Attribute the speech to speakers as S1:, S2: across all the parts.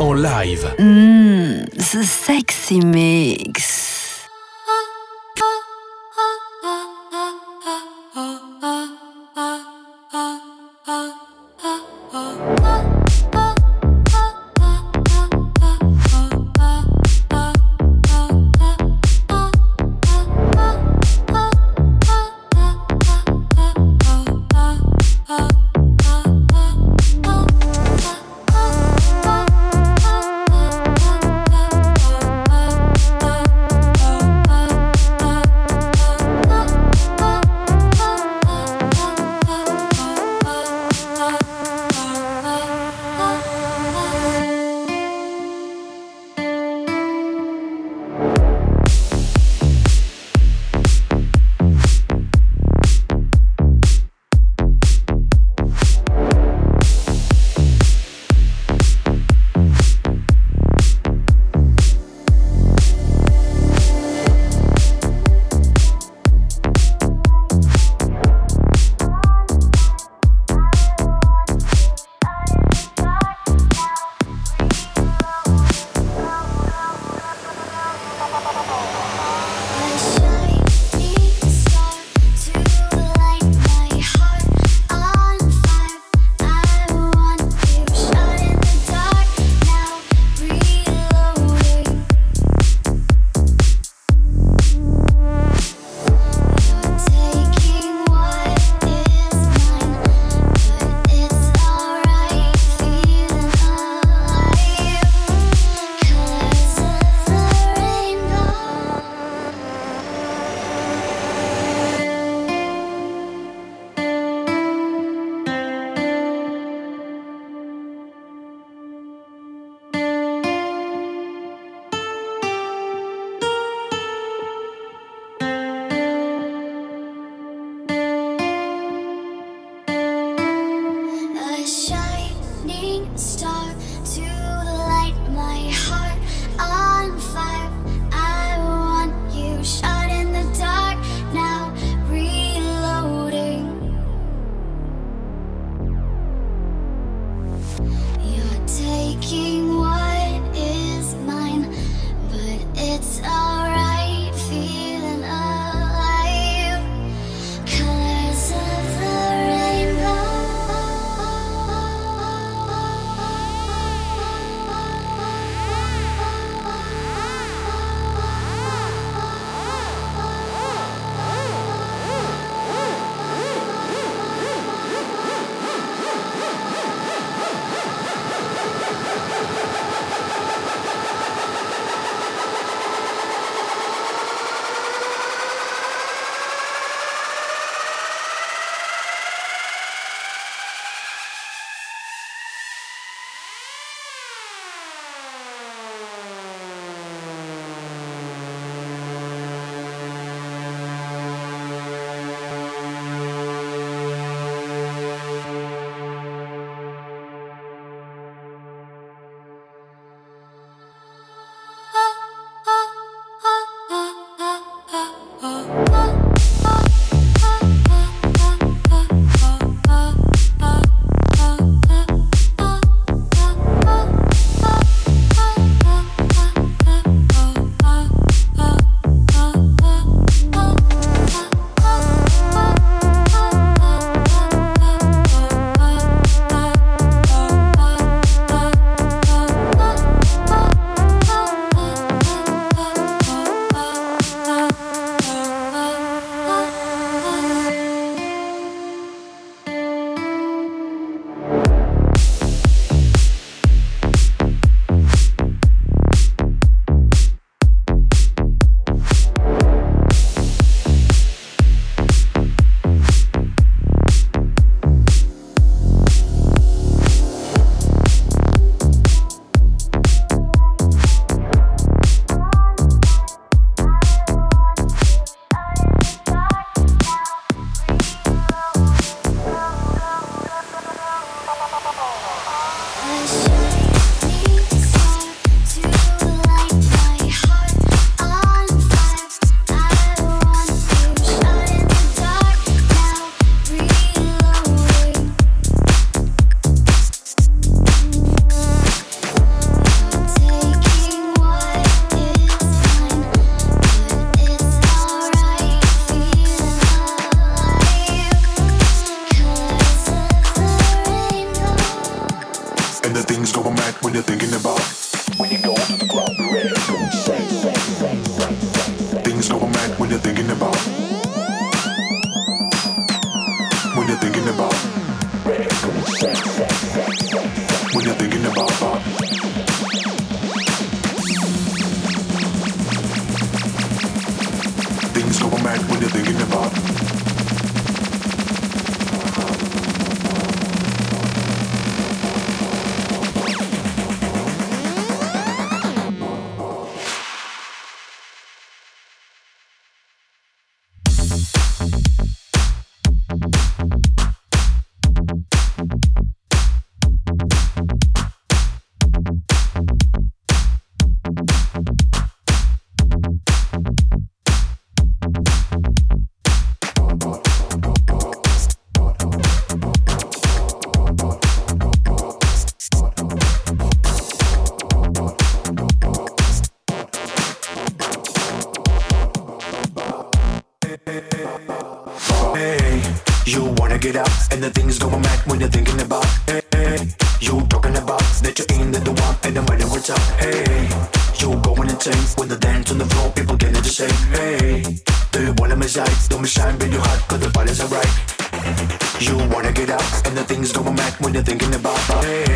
S1: En live.
S2: Mmh, c'est sexy mix. it out.
S3: And the things going mad when you're thinking about. Hey, hey, you talking about that you ain't the one, and no matter what's up. Hey, you going insane when the dance on the floor, people get it the. Hey, do you wanna miss out? Don't be shy, be too hot, cause the fight is alright. You wanna get out, and the things going mad when you're thinking about.
S4: Hey.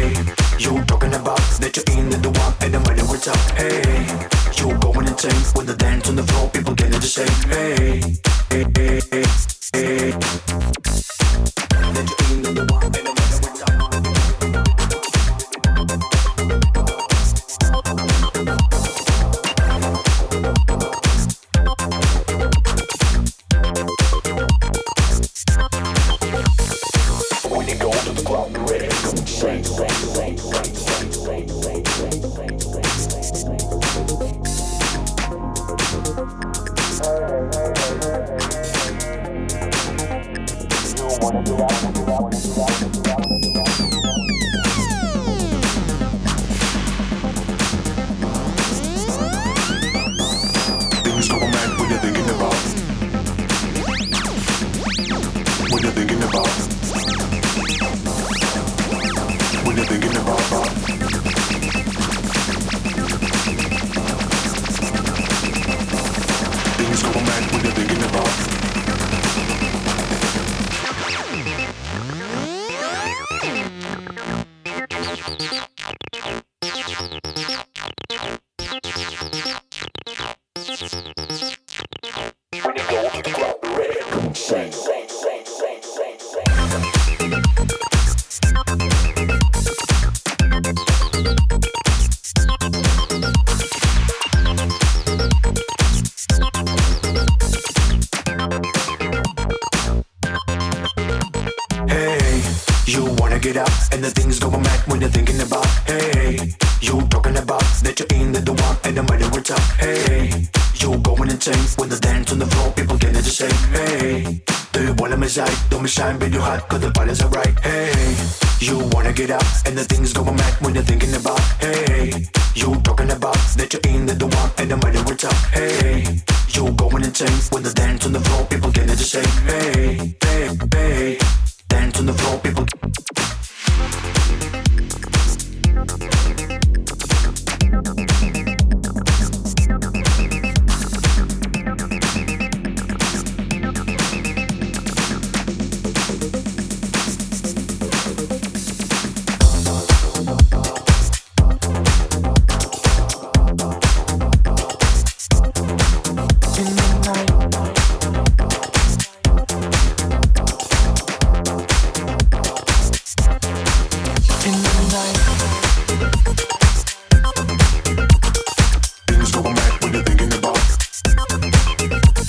S4: cause the bodies
S5: are right. Hey, you wanna get out, and the thing's go mad when you're thinking about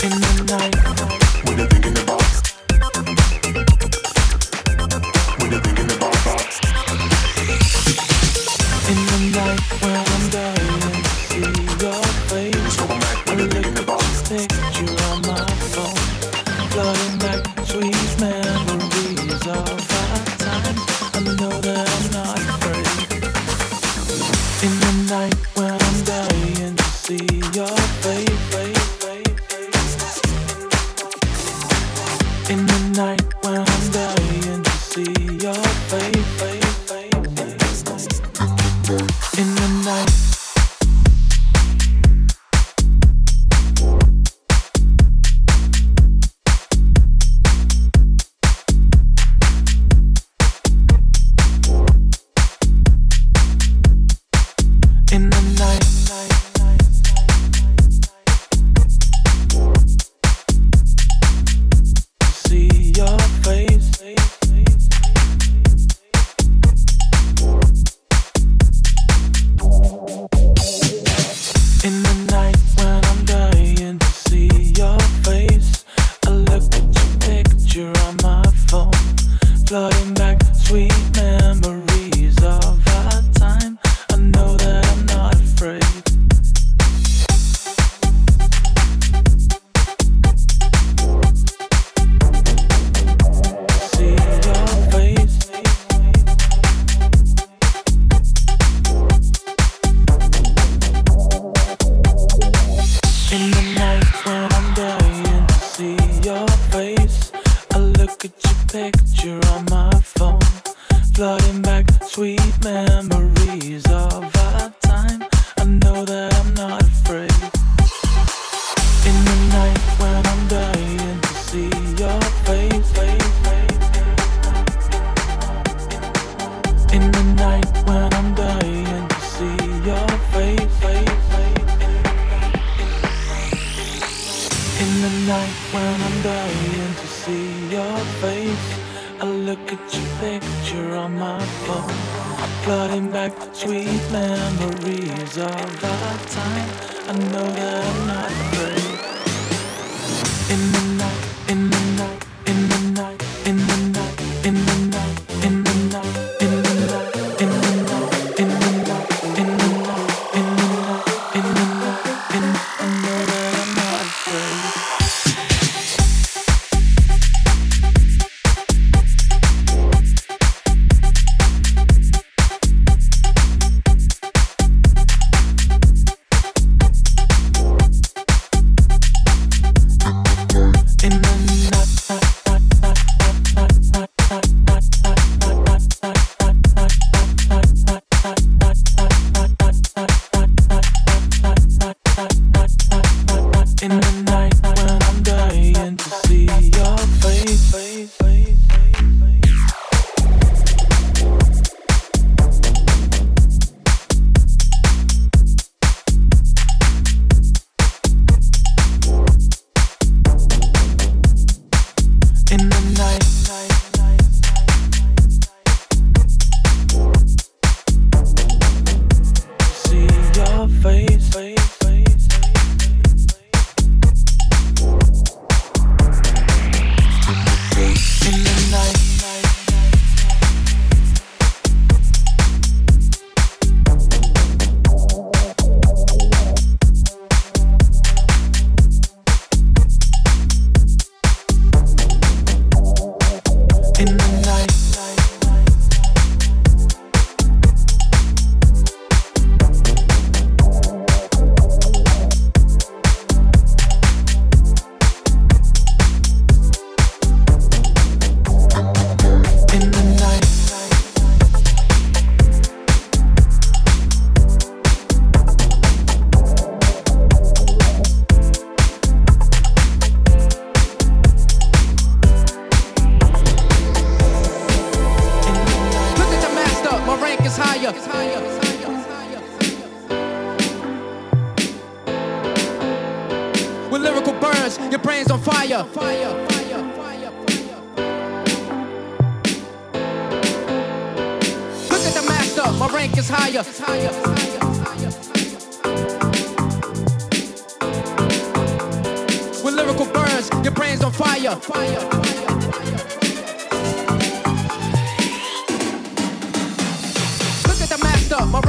S5: in the night.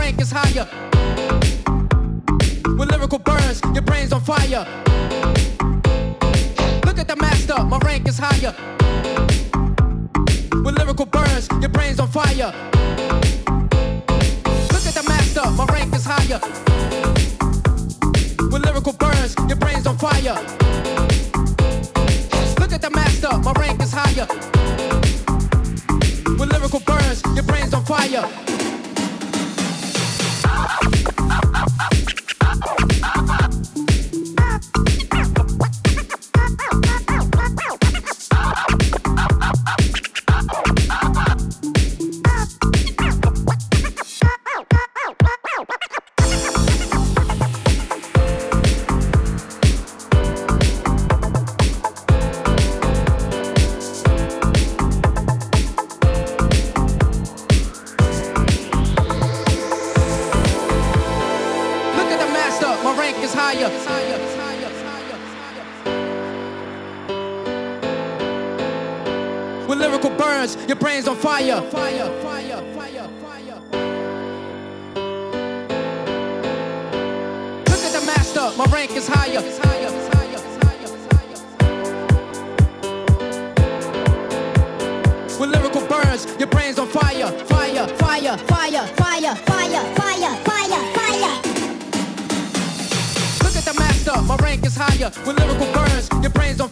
S5: rank is higher. With lyrical burns, your brain's on fire. Look at the master, my rank is higher. With lyrical burns, your brain's on fire. Look at the master, my rank is higher. With lyrical burns, your brain's on fire. Look at the master, my rank is higher. With lyrical burns, your brain's on fire.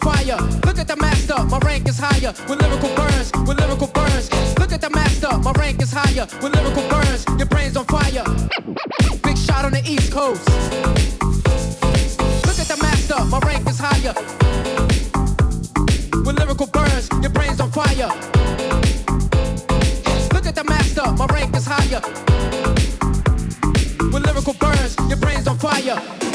S6: Fire. Look at the master, my rank is higher. With lyrical burns, with lyrical
S7: burns. Look at the master, my rank is higher. With lyrical burns, your brain's on fire. Big shot on the East Coast. Look at the master, my rank is higher. With lyrical burns, your brain's on fire. Look at the master, my rank is higher. With lyrical burns, your brain's on fire.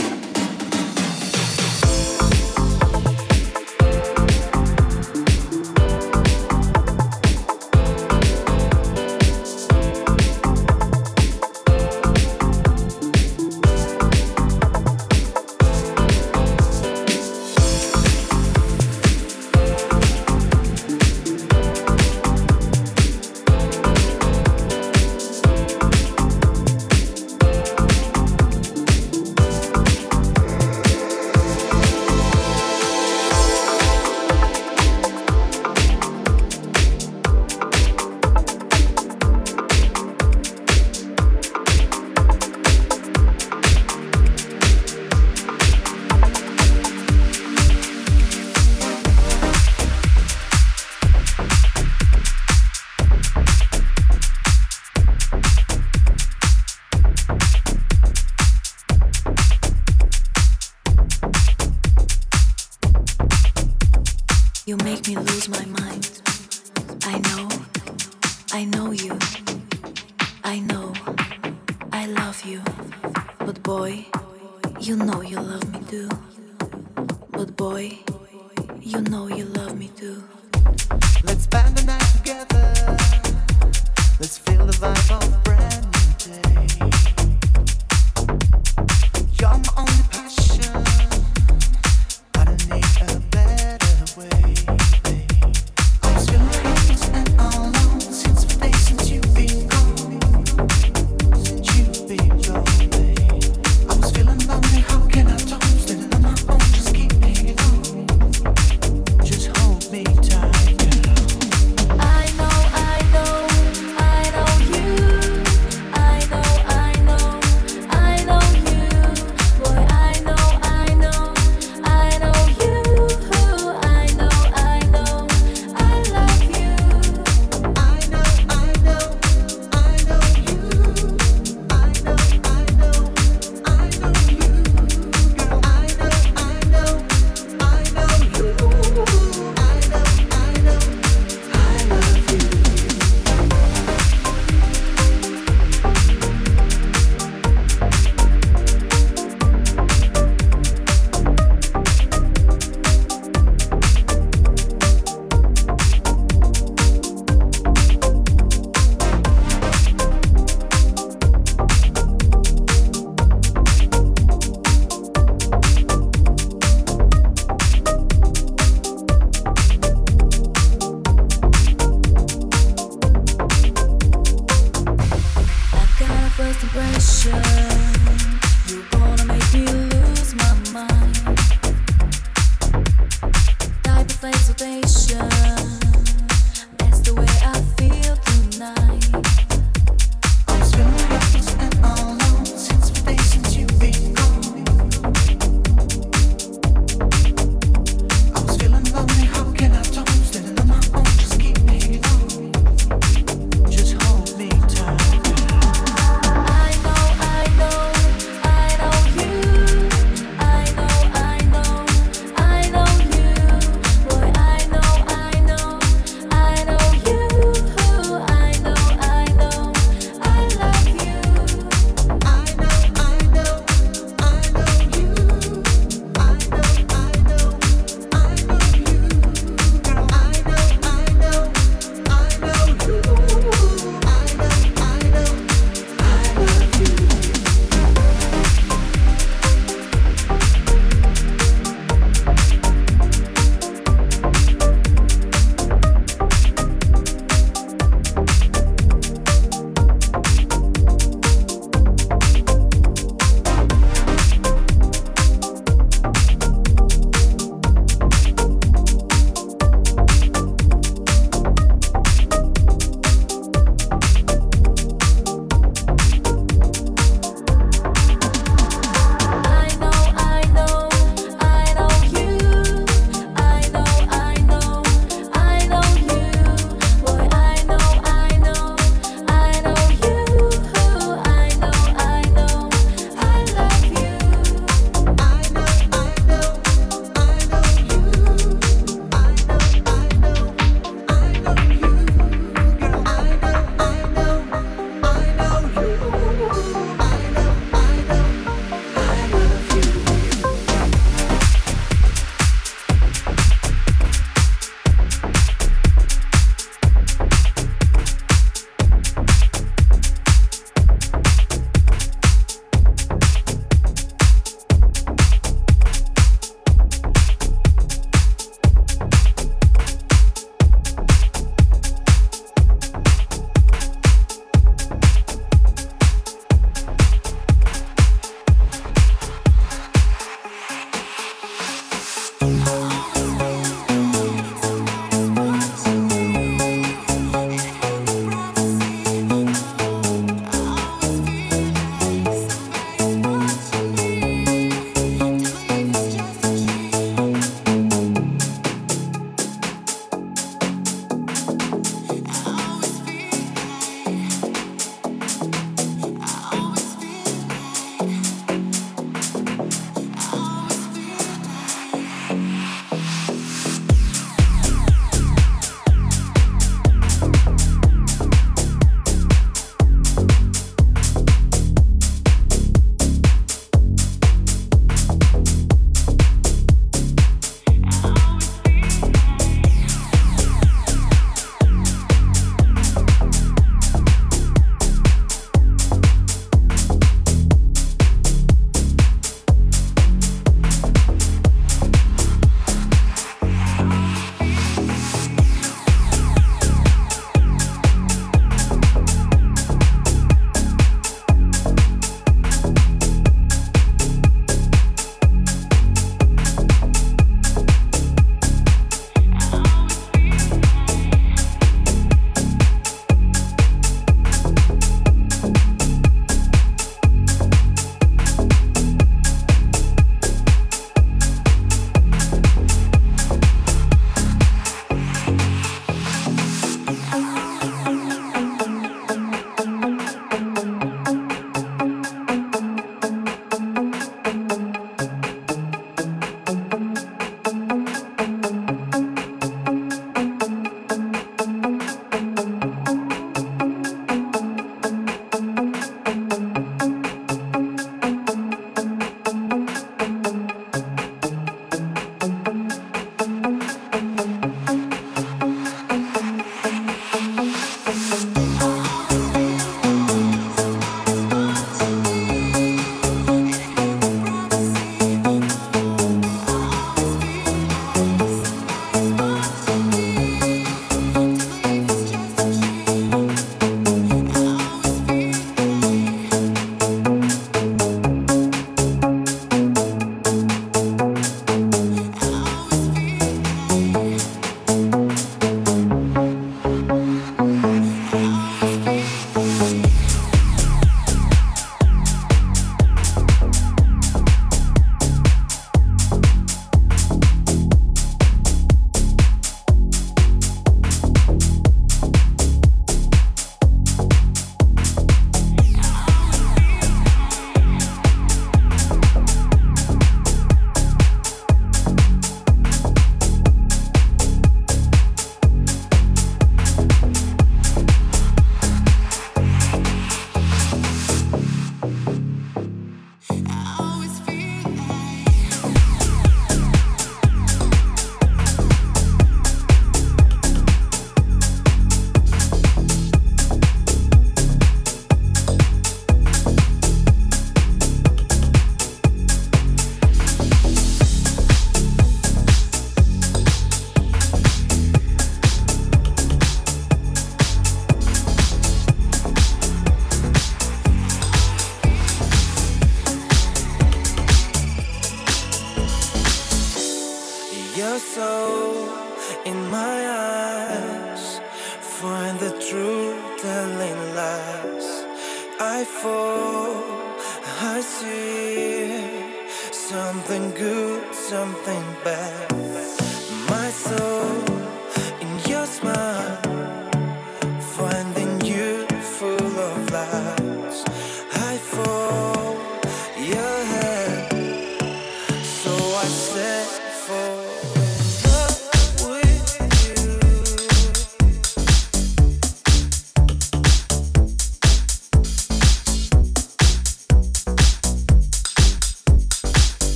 S7: You know you love me too. But boy, you know you love
S8: me too. Let's spend the night together. Let's feel the vibe of a brand new day. the pressure.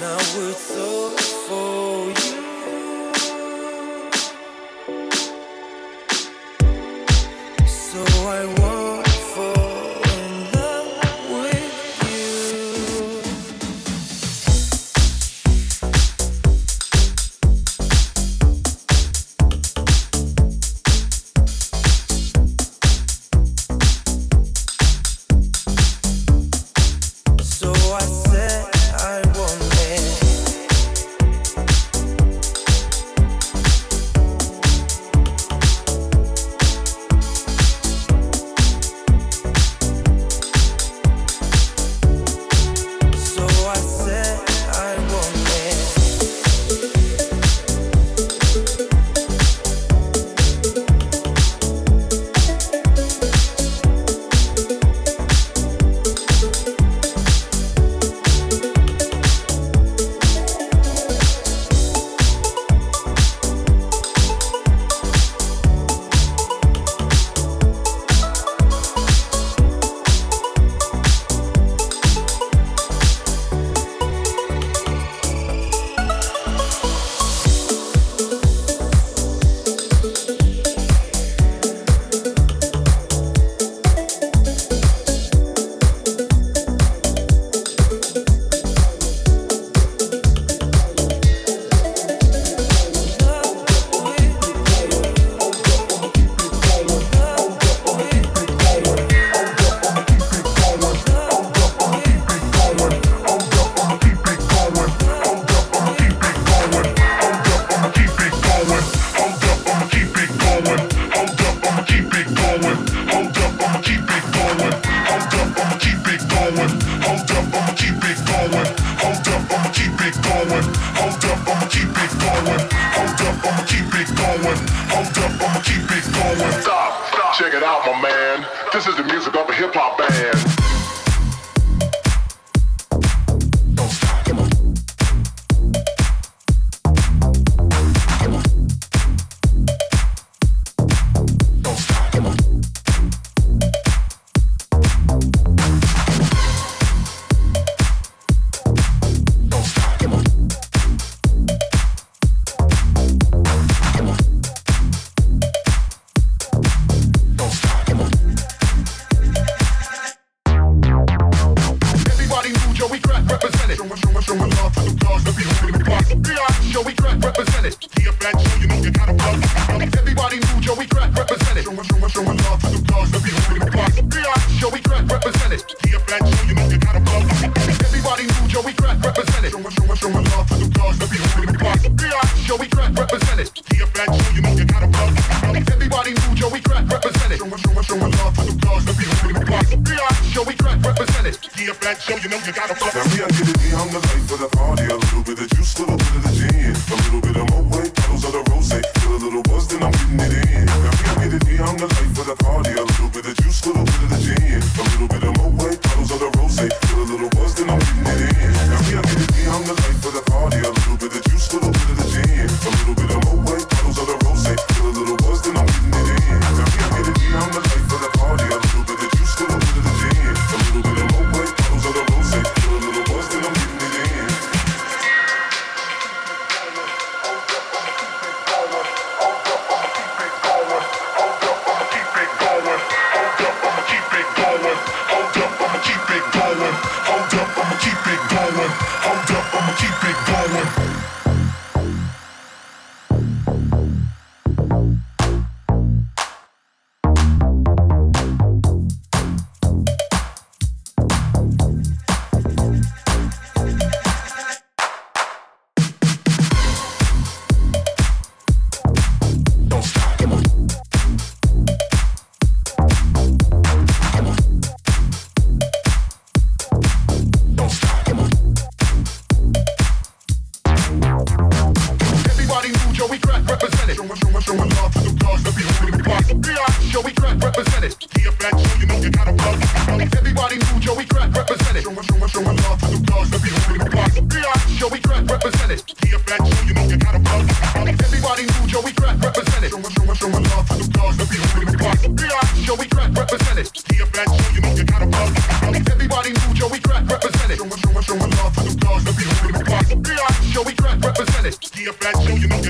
S8: Now
S7: it's all for you.
S8: So I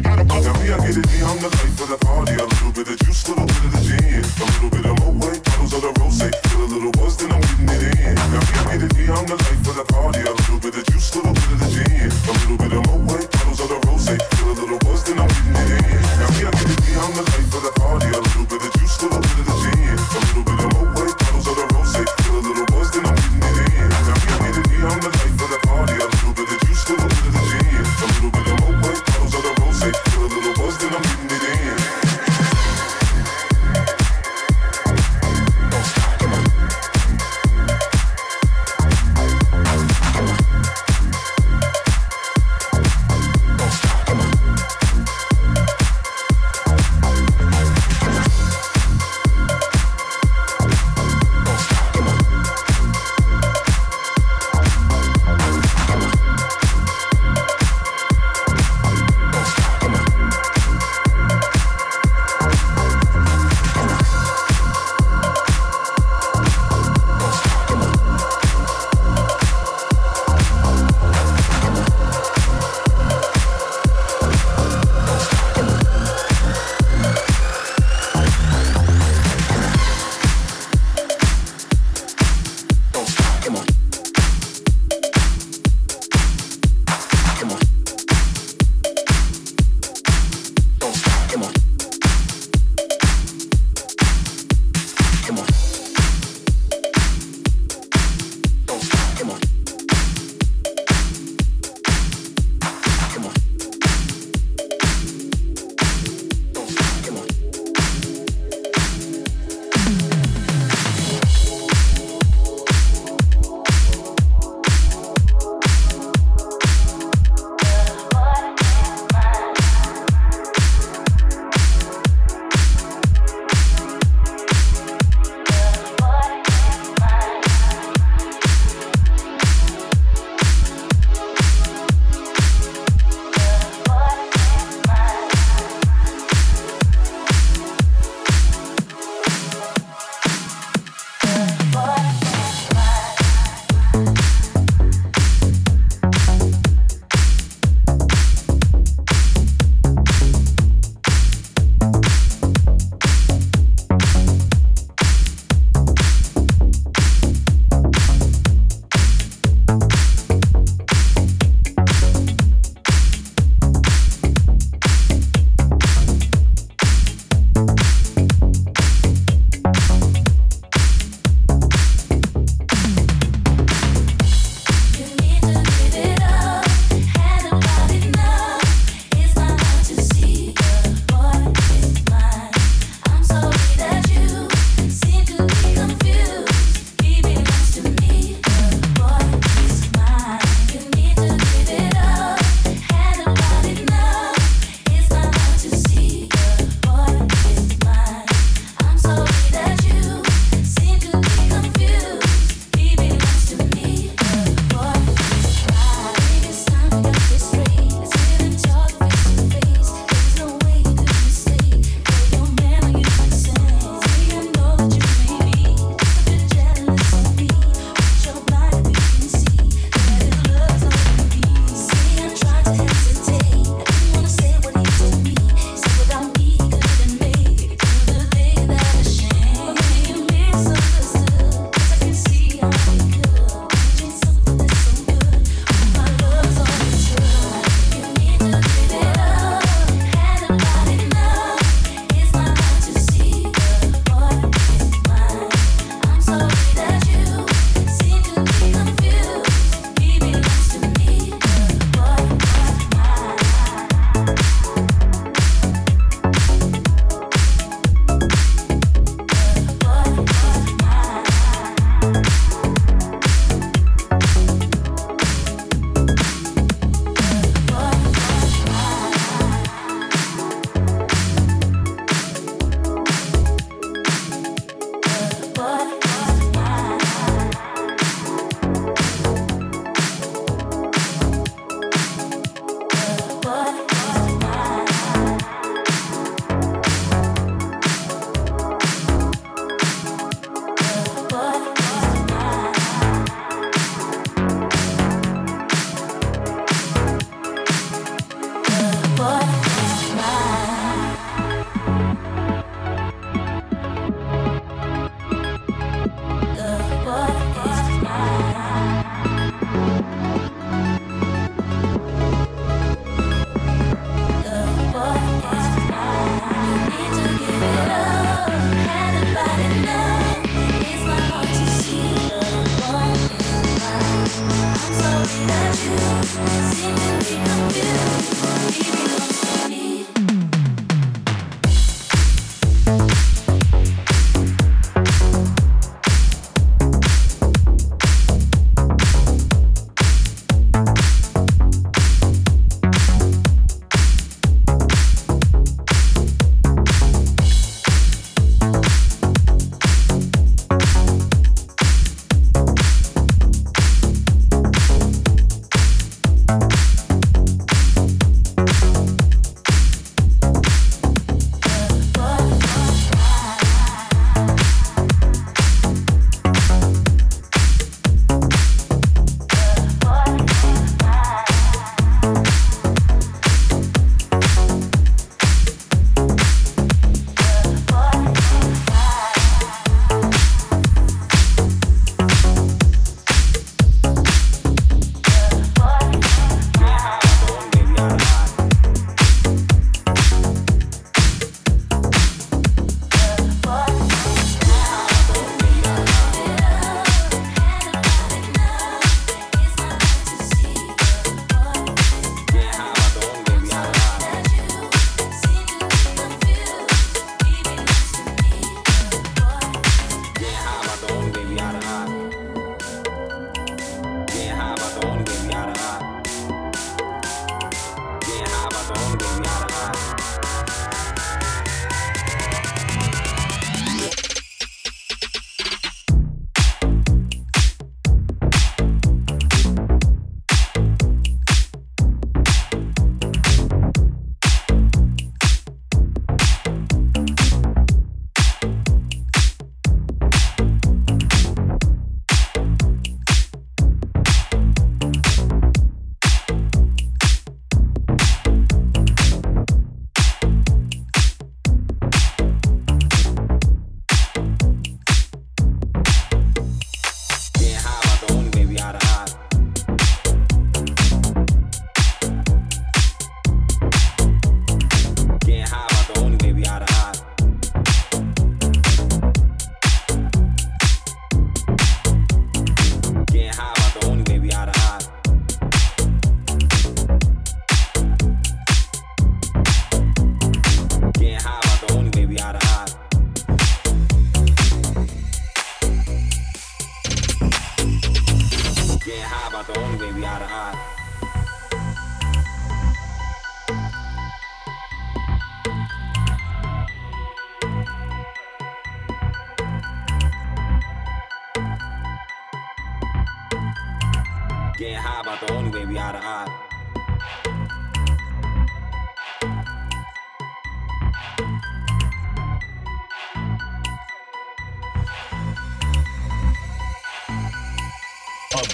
S8: she got me, I get it D, I'm the life of the party. A little bit of juice, little bit of the gin. A little bit of Moet, bottles of the rosé. Feel a little buzz, then I'm getting it in. Now me, I get it D, I'm the life of the party. A little bit of juice, little bit of the gin. A little bit of Moet, bottles of the
S1: rosé.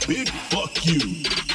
S1: Big fuck you.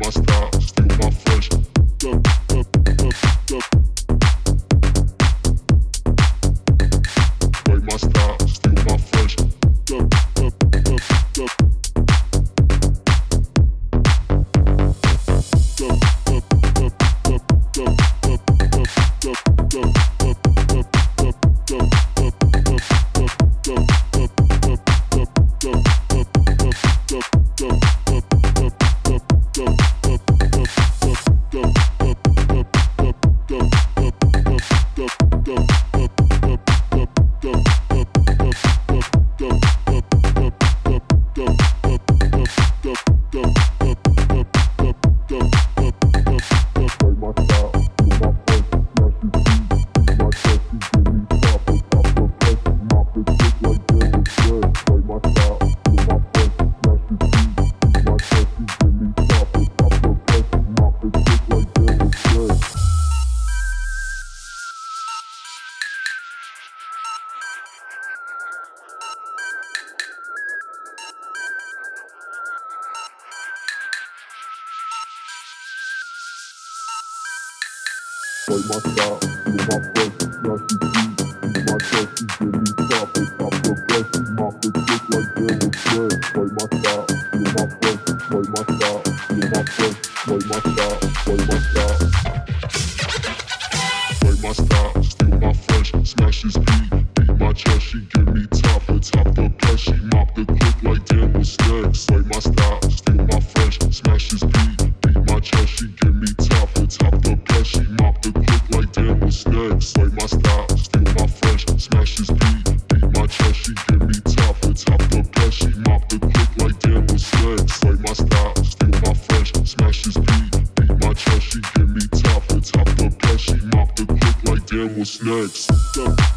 S1: must stop.
S8: Slay my style, steal my fresh, smash his beat. Beat my chest, she give me top. It's hopped up she mopped the clip like damn was snag. Slay my style, steal my fresh, smash his beat. Beat my chest, she give me top. It's hopped up she mopped the clip like damn was snag. Slay my style, steal my fresh,
S1: smash his beat. Beat my chest, she give me top. It's hopped up she mopped the clip like damn was snacks.